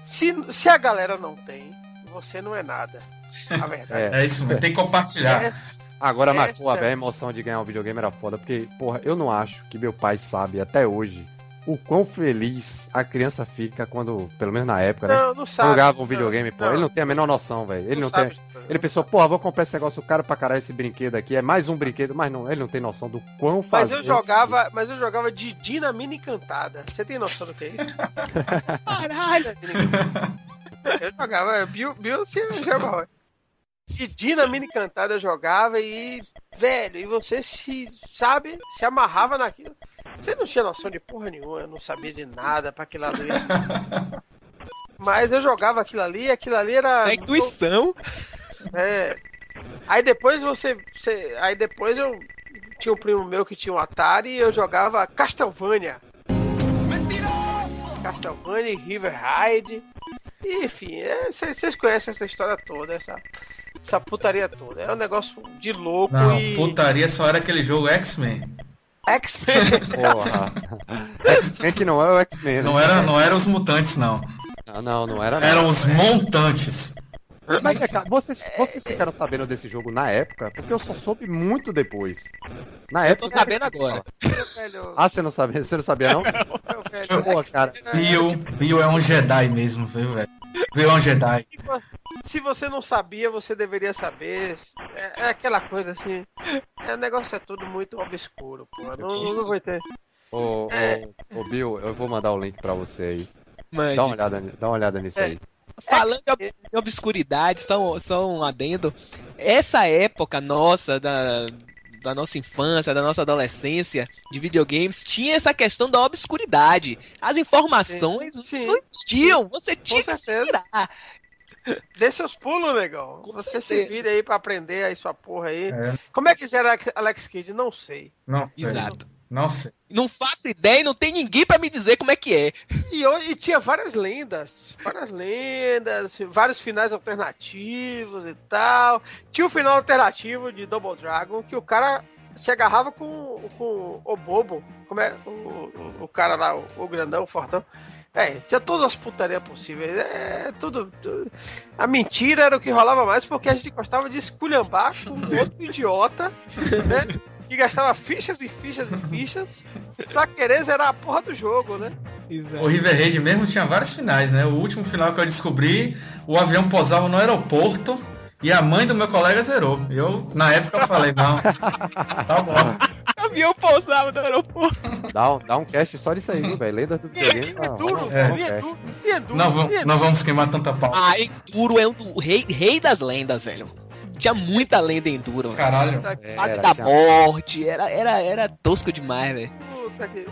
[SPEAKER 3] se, se a galera não tem, você não é nada. A verdade.
[SPEAKER 1] é isso mesmo, tem que compartilhar.
[SPEAKER 3] É,
[SPEAKER 4] Agora, mas,
[SPEAKER 3] Essa-
[SPEAKER 4] pô, a velha emoção de ganhar um videogame era foda, porque, porra, eu não acho que meu pai sabe até hoje o quão feliz a criança fica quando, pelo menos na época, né?
[SPEAKER 3] não, não sabe.
[SPEAKER 4] Jogava um
[SPEAKER 3] Não,
[SPEAKER 4] videogame, pô. Ele não tem a menor noção, velho. Ele não, tem.
[SPEAKER 3] sabe.
[SPEAKER 4] Ele pensou, porra, vou comprar esse negócio caro pra caralho esse brinquedo aqui. É mais um brinquedo, mas não, ele não tem noção do quão
[SPEAKER 3] Mas
[SPEAKER 4] fazer.
[SPEAKER 3] eu jogava, mas eu jogava Didi na mini encantada. Você tem noção do que é isso?
[SPEAKER 2] Caralho.
[SPEAKER 3] Eu jogava, Bill, Bill você jogava. Didi na mini cantada eu jogava e, velho, e você se, sabe, se amarrava naquilo. Você não tinha noção de porra nenhuma, eu não sabia de nada pra aquilo ali. Mas eu jogava aquilo ali, aquilo ali era.
[SPEAKER 2] Na intuição.
[SPEAKER 3] É. Aí depois você, você- Aí depois eu. Tinha um primo meu que tinha um Atari e eu jogava Castlevania. Castlevania, River Ride. Enfim, é, vocês conhecem essa história toda, essa, essa putaria toda. É um negócio de louco
[SPEAKER 1] Não,
[SPEAKER 3] e.
[SPEAKER 1] putaria só era aquele jogo X-Men.
[SPEAKER 3] X-Men.
[SPEAKER 4] Porra. X-Men que não é o X-Men. né?
[SPEAKER 1] Não era, não era os mutantes, não.
[SPEAKER 4] Ah, não, não era. não.
[SPEAKER 1] Eram os montantes.
[SPEAKER 4] Mas, é, cara, vocês, vocês ficaram sabendo desse jogo na época? Porque eu só soube muito depois. Na
[SPEAKER 2] Eu
[SPEAKER 4] época.
[SPEAKER 2] tô sabendo agora.
[SPEAKER 3] velho,
[SPEAKER 4] Ah, você não sabia? Você não sabia, não?
[SPEAKER 3] meu velho,
[SPEAKER 4] Pô, cara.
[SPEAKER 1] Bill, Bill é um Jedi mesmo, viu, velho? É um Jedi.
[SPEAKER 3] Se Se você não sabia, você deveria saber. É, é aquela coisa assim. É, o negócio é tudo muito obscuro, pô. Não, não vou ter.
[SPEAKER 4] Ô, ô, ô, Bill, eu vou mandar o link pra você aí.
[SPEAKER 2] Mande.
[SPEAKER 4] Dá uma olhada, dá uma olhada nisso aí.
[SPEAKER 2] Falando de de obscuridade, só, só um adendo. Essa época nossa, da, da nossa infância, da nossa adolescência, de videogames, tinha essa questão da obscuridade. As informações
[SPEAKER 3] Sim.
[SPEAKER 2] não existiam, você tinha que se
[SPEAKER 3] certeza.
[SPEAKER 2] virar.
[SPEAKER 3] Dê seus pulos, negão.
[SPEAKER 2] Com
[SPEAKER 3] Você se
[SPEAKER 2] certeza.
[SPEAKER 3] vira aí pra aprender aí sua porra aí.
[SPEAKER 1] É,
[SPEAKER 3] Como é que era Alex Kidd? Não sei.
[SPEAKER 1] não sei.
[SPEAKER 2] Exato.
[SPEAKER 1] Não sei.
[SPEAKER 2] Não faço ideia e não tem ninguém pra me dizer como é que é.
[SPEAKER 3] E, hoje, e tinha várias lendas. Várias lendas, vários finais alternativos e tal. Tinha um final alternativo de Double Dragon que o cara se agarrava com, com o bobo. Como é? O, o, o cara lá, o, o grandão, o fortão. É, tinha todas as putarias possíveis. É, tudo, tudo. A mentira era o que rolava mais porque a gente gostava de esculhambar com um outro idiota, né? Que gastava fichas e fichas e fichas pra querer zerar a porra do jogo, né?
[SPEAKER 1] O River Raid mesmo tinha vários finais, né? O último final que eu descobri, o avião pousava no aeroporto e a mãe do meu colega zerou. Eu, na época, eu falei, não, tá bom.
[SPEAKER 2] O avião pousava no aeroporto.
[SPEAKER 4] Dá um, dá um cast só disso aí, velho? Lendas do
[SPEAKER 3] E,
[SPEAKER 4] videogame.
[SPEAKER 3] e
[SPEAKER 4] ah,
[SPEAKER 3] duro,
[SPEAKER 1] é,
[SPEAKER 3] velho, e
[SPEAKER 4] é.
[SPEAKER 3] é duro, e é duro.
[SPEAKER 1] Não,
[SPEAKER 3] e é
[SPEAKER 1] vamos,
[SPEAKER 3] duro.
[SPEAKER 1] não vamos queimar tanta pau.
[SPEAKER 2] Ah, Enduro é um do rei, rei das lendas, velho. Tinha muita lenda Enduro.
[SPEAKER 1] Caralho.
[SPEAKER 4] É,
[SPEAKER 2] Fase
[SPEAKER 4] era,
[SPEAKER 2] da
[SPEAKER 4] tinha-
[SPEAKER 2] morte, era, era, era tosco demais, velho.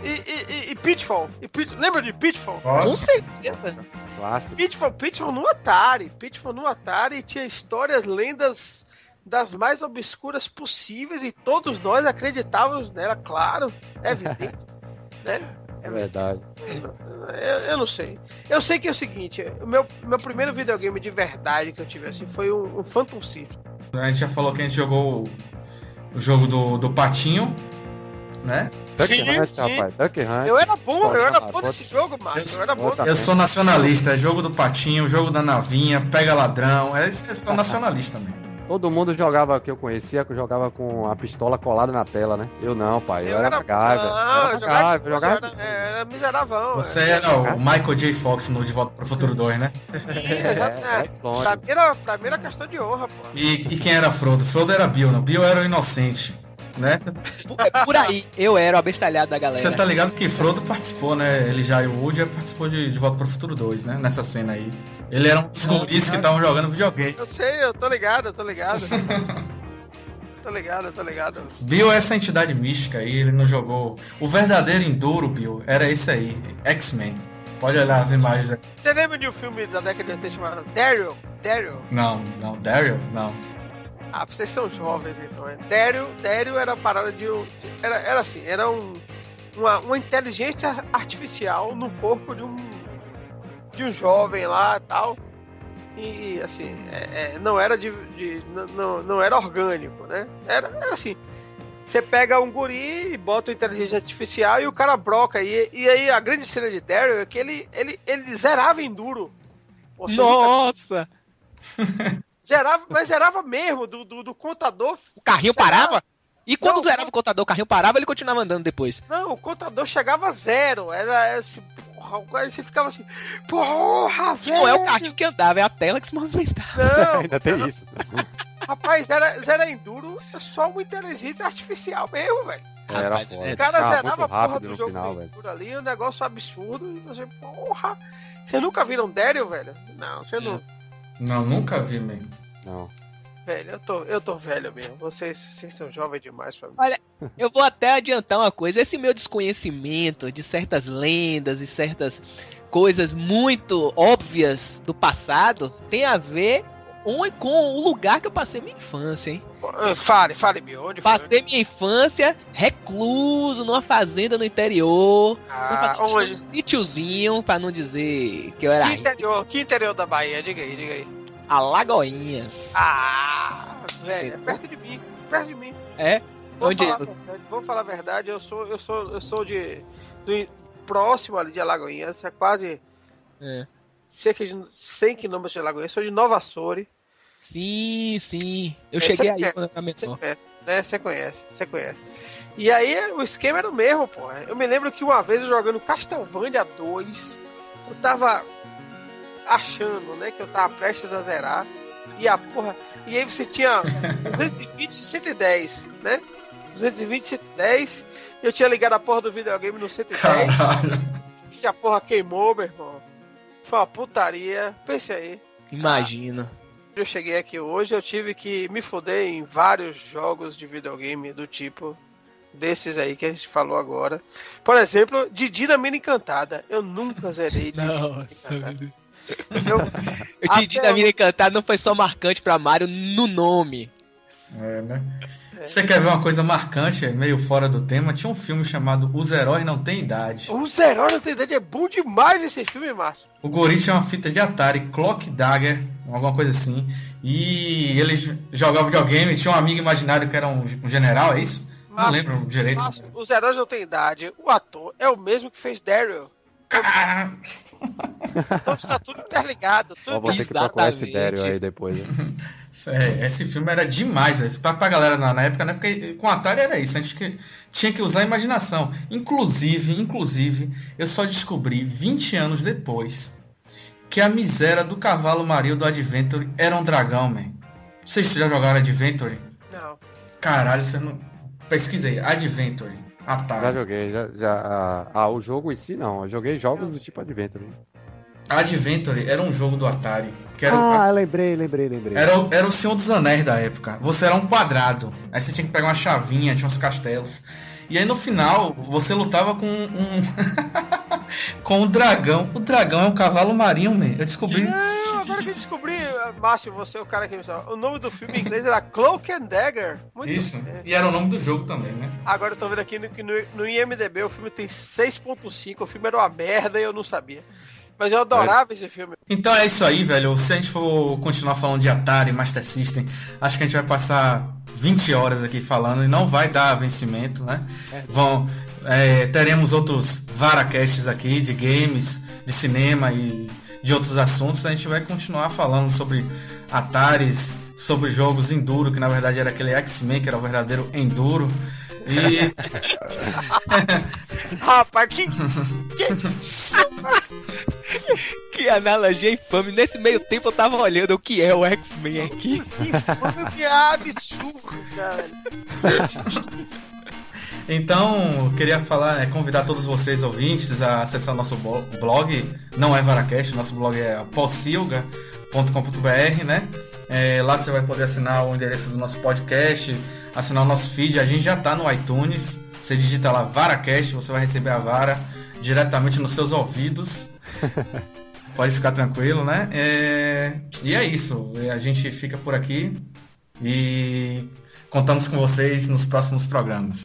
[SPEAKER 3] E, e, e, e Pitfall? E Pit- Lembra de Pitfall?
[SPEAKER 2] Com certeza.
[SPEAKER 4] Clássico.
[SPEAKER 3] Pitfall, Pitfall no Atari. Pitfall no Atari tinha histórias, lendas das mais obscuras possíveis e todos nós acreditávamos nela, claro. É evidente. né?
[SPEAKER 4] É verdade.
[SPEAKER 3] Eu, eu não sei. Eu sei que é o seguinte: o meu, meu primeiro videogame de verdade que eu tive assim foi um, um Phantom Sith.
[SPEAKER 1] A gente já falou que a gente jogou o jogo do, do Patinho, né?
[SPEAKER 4] Duck
[SPEAKER 3] Sim,
[SPEAKER 4] Hunt,
[SPEAKER 3] sim.
[SPEAKER 4] rapaz. Duck Hunt.
[SPEAKER 3] Eu era bom, eu era bom nesse jogo, Márcio. Eu era bom.
[SPEAKER 1] Eu sou nacionalista, é jogo do Patinho, jogo da navinha, pega ladrão, é, eu sou nacionalista mesmo.
[SPEAKER 4] Todo mundo jogava, que eu conhecia, que jogava com a pistola colada na tela, né? Eu não, pai. Eu,
[SPEAKER 3] Eu
[SPEAKER 4] era
[SPEAKER 3] era
[SPEAKER 4] MacGyver.
[SPEAKER 3] Não,
[SPEAKER 4] eu era
[SPEAKER 3] jogava,
[SPEAKER 4] eu jogava...
[SPEAKER 3] era, era miseravão.
[SPEAKER 1] Você
[SPEAKER 3] é.
[SPEAKER 1] era o Michael J. Fox no De Volta para o Futuro 2, né?
[SPEAKER 3] Sim, exato,
[SPEAKER 4] É,
[SPEAKER 3] é.
[SPEAKER 4] é.
[SPEAKER 3] Pra mim, era, pra mim era questão de honra, pô.
[SPEAKER 1] E, e quem era Frodo? Frodo era Bill, não? Bill era o inocente, né?
[SPEAKER 2] Por, é por aí, eu era o abestalhado da galera.
[SPEAKER 1] Você tá ligado que Frodo participou, né? Ele já e o Woody já participou de, de Volta para o Futuro 2, né? Nessa cena aí. Ele era um dos guris que estavam jogando videogame.
[SPEAKER 3] Eu sei, eu tô ligado, eu tô ligado. tô ligado, eu tô ligado.
[SPEAKER 1] Bill é essa entidade mística aí, ele não jogou. O verdadeiro Enduro, Bill, era esse aí, X-Men. Pode olhar as imagens aí.
[SPEAKER 3] Você lembra de um filme da década de 80 chamado Daryl? Daryl?
[SPEAKER 1] Não, não, Daryl? Não.
[SPEAKER 3] Ah, vocês são jovens então. É. Daryl, Daryl era a parada de um. era, era assim, era um, uma, uma inteligência artificial no corpo de um. De um jovem lá e tal. E assim, é- é, não era de. de- não- não, era orgânico, né? Era, era assim. Você pega um guri e bota inteligência artificial e o cara broca. E, e aí a grande cena de Daryl é que ele, ele, ele zerava enduro. Você nunca-
[SPEAKER 2] Nossa!
[SPEAKER 3] Zerava, mas zerava mesmo, do, do, do contador.
[SPEAKER 2] O carrinho
[SPEAKER 3] zerava.
[SPEAKER 2] parava? E quando
[SPEAKER 3] Não,
[SPEAKER 2] zerava o contador, o carrinho parava, ele continuava andando depois.
[SPEAKER 3] Não, o contador chegava a zero. Era era assim, porra, aí você ficava assim, porra, velho.
[SPEAKER 2] Não é o carrinho que andava, é a tela que se movimentava.
[SPEAKER 3] Não,
[SPEAKER 4] Ainda tem isso.
[SPEAKER 3] rapaz, era, zero enduro é só uma inteligência artificial mesmo, velho.
[SPEAKER 4] Era
[SPEAKER 2] Rapaz,
[SPEAKER 4] foda.
[SPEAKER 2] é-
[SPEAKER 3] O cara
[SPEAKER 4] Ficava
[SPEAKER 3] zerava a porra do jogo
[SPEAKER 4] final,
[SPEAKER 3] do ali, um negócio absurdo. E você, porra, vocês nunca viram Daryl, velho? Não, você não.
[SPEAKER 1] Não, nunca vi mesmo.
[SPEAKER 4] Não.
[SPEAKER 3] Velho, eu tô, eu tô velho mesmo. Vocês, vocês são jovens demais pra mim.
[SPEAKER 2] Eu vou até adiantar uma coisa: esse meu desconhecimento de certas lendas e certas coisas muito óbvias do passado tem a ver um- com o lugar que eu passei minha infância, hein?
[SPEAKER 3] Ah, Fale, fale, meu. Onde foi?
[SPEAKER 2] Passei minha infância recluso numa fazenda no interior,
[SPEAKER 3] Ah, onde?
[SPEAKER 2] um sítiozinho, pra não dizer que eu era
[SPEAKER 3] Que interior, que interior da Bahia? Diga aí, diga aí.
[SPEAKER 2] Alagoinhas.
[SPEAKER 3] Ah, velho, é perto de mim, perto de mim.
[SPEAKER 2] É?
[SPEAKER 3] Vou
[SPEAKER 2] Onde
[SPEAKER 3] falar,
[SPEAKER 2] é?
[SPEAKER 3] a verdade, vou falar a verdade, eu sou, eu sou, eu sou de do próximo ali de Alagoinhas, é quase
[SPEAKER 2] É.
[SPEAKER 3] cerca de 100 quilômetros de Alagoinhas, sou de Nova Açores.
[SPEAKER 2] Sim, sim. Eu
[SPEAKER 3] É,
[SPEAKER 2] cheguei
[SPEAKER 3] você
[SPEAKER 2] aí
[SPEAKER 3] conhece,
[SPEAKER 2] quando eu era
[SPEAKER 3] Você
[SPEAKER 2] menor.
[SPEAKER 3] conhece, né? Você conhece, você conhece. E aí o esquema era o mesmo, pô. Eu me lembro que uma vez eu jogando Castlevania 2, eu tava achando, né, que eu tava prestes a zerar. E a porra. E aí você tinha 220 e 110, né? 220 e 110. E eu tinha ligado a porra do videogame no 110.
[SPEAKER 1] Caralho.
[SPEAKER 3] E a porra queimou, meu irmão. Foi uma putaria. Pense aí.
[SPEAKER 2] Imagina.
[SPEAKER 3] Eu cheguei aqui hoje, eu tive que me foder em vários jogos de videogame do tipo desses aí que a gente falou agora. Por exemplo, Didi da Mina Encantada. Eu nunca zerei Didi
[SPEAKER 2] Nossa.
[SPEAKER 3] Eu,
[SPEAKER 2] O Didi da Mina Encantada não foi só marcante pra Mario no nome.
[SPEAKER 1] É, né? Você quer ver uma coisa marcante, meio fora do tema? Tinha um filme chamado Os Heróis Não Têm Idade.
[SPEAKER 3] Os heróis da idade é bom demais esse filme, Márcio.
[SPEAKER 1] O Guri tinha uma fita de Atari, Clock Dagger, alguma coisa assim. E ele jogava videogame, tinha um amigo imaginário que era um, um general, é isso? Não
[SPEAKER 3] Márcio,
[SPEAKER 1] lembro direito.
[SPEAKER 3] Márcio, os heróis não têm idade. O ator é o mesmo que fez Daryl. Então está tudo interligado.
[SPEAKER 4] Ó,
[SPEAKER 3] Tudo
[SPEAKER 4] vou ter que procurar esse. Daryl aí depois. né?
[SPEAKER 1] é, esse filme era demais, velho. Pra, pra galera na, na época, né? Porque com Atari era isso. A gente que, tinha que usar a imaginação. Inclusive, inclusive, eu só descobri 20 anos depois que a miséria do cavalo marinho do Adventure era um dragão, man. Vocês já jogaram Adventure?
[SPEAKER 3] Não.
[SPEAKER 1] Caralho, você não. Pesquisei, Adventure.
[SPEAKER 4] Já
[SPEAKER 1] Atari.
[SPEAKER 4] joguei, já, já. ah, Ah, o jogo em si não. Eu joguei jogos do tipo Adventure.
[SPEAKER 1] Adventure era um jogo do Atari. Era,
[SPEAKER 4] Ah, lembrei, lembrei, lembrei.
[SPEAKER 1] era, o- era o Senhor dos Anéis da época. Você era um quadrado. Aí você tinha que pegar uma chavinha, tinha uns castelos. E aí no final, você lutava com um. com um dragão. O dragão é um cavalo marinho, man. Eu descobri.
[SPEAKER 3] Não, agora que eu descobri, Márcio, você é o cara que me O nome do filme em inglês era Cloak and Dagger.
[SPEAKER 1] Muito Isso. E era o nome do jogo também, né?
[SPEAKER 3] Agora eu tô vendo aqui que no, no IMDB o filme tem 6.5. O filme era uma merda e eu não sabia. Mas eu adorava é. esse filme.
[SPEAKER 1] Então é isso aí, velho. Se a gente for continuar falando de Atari, Master System, acho que a gente vai passar 20 horas aqui falando e não vai dar vencimento, né? É. Vão, é, teremos outros varacasts aqui de games, de cinema e de outros assuntos. A gente vai continuar falando sobre Ataris, sobre jogos Enduro, que na verdade era aquele X-Men, que era o verdadeiro Enduro. E.
[SPEAKER 3] Rapaz, que.
[SPEAKER 2] que analogia infame. Nesse meio tempo eu tava olhando o que é o X-Men aqui.
[SPEAKER 3] Que infame, que absurdo, cara.
[SPEAKER 1] Então, queria falar, né, convidar todos vocês ouvintes a acessar nosso blog, não é Varacast, nosso blog é possilga.com.br, né? É, lá você vai poder assinar o endereço do nosso podcast, assinar o nosso feed. A gente já está no iTunes. Você digita lá VaraCast, você vai receber a vara diretamente nos seus ouvidos. Pode ficar tranquilo, né? É... E é isso. A gente fica por aqui e contamos com vocês nos próximos programas.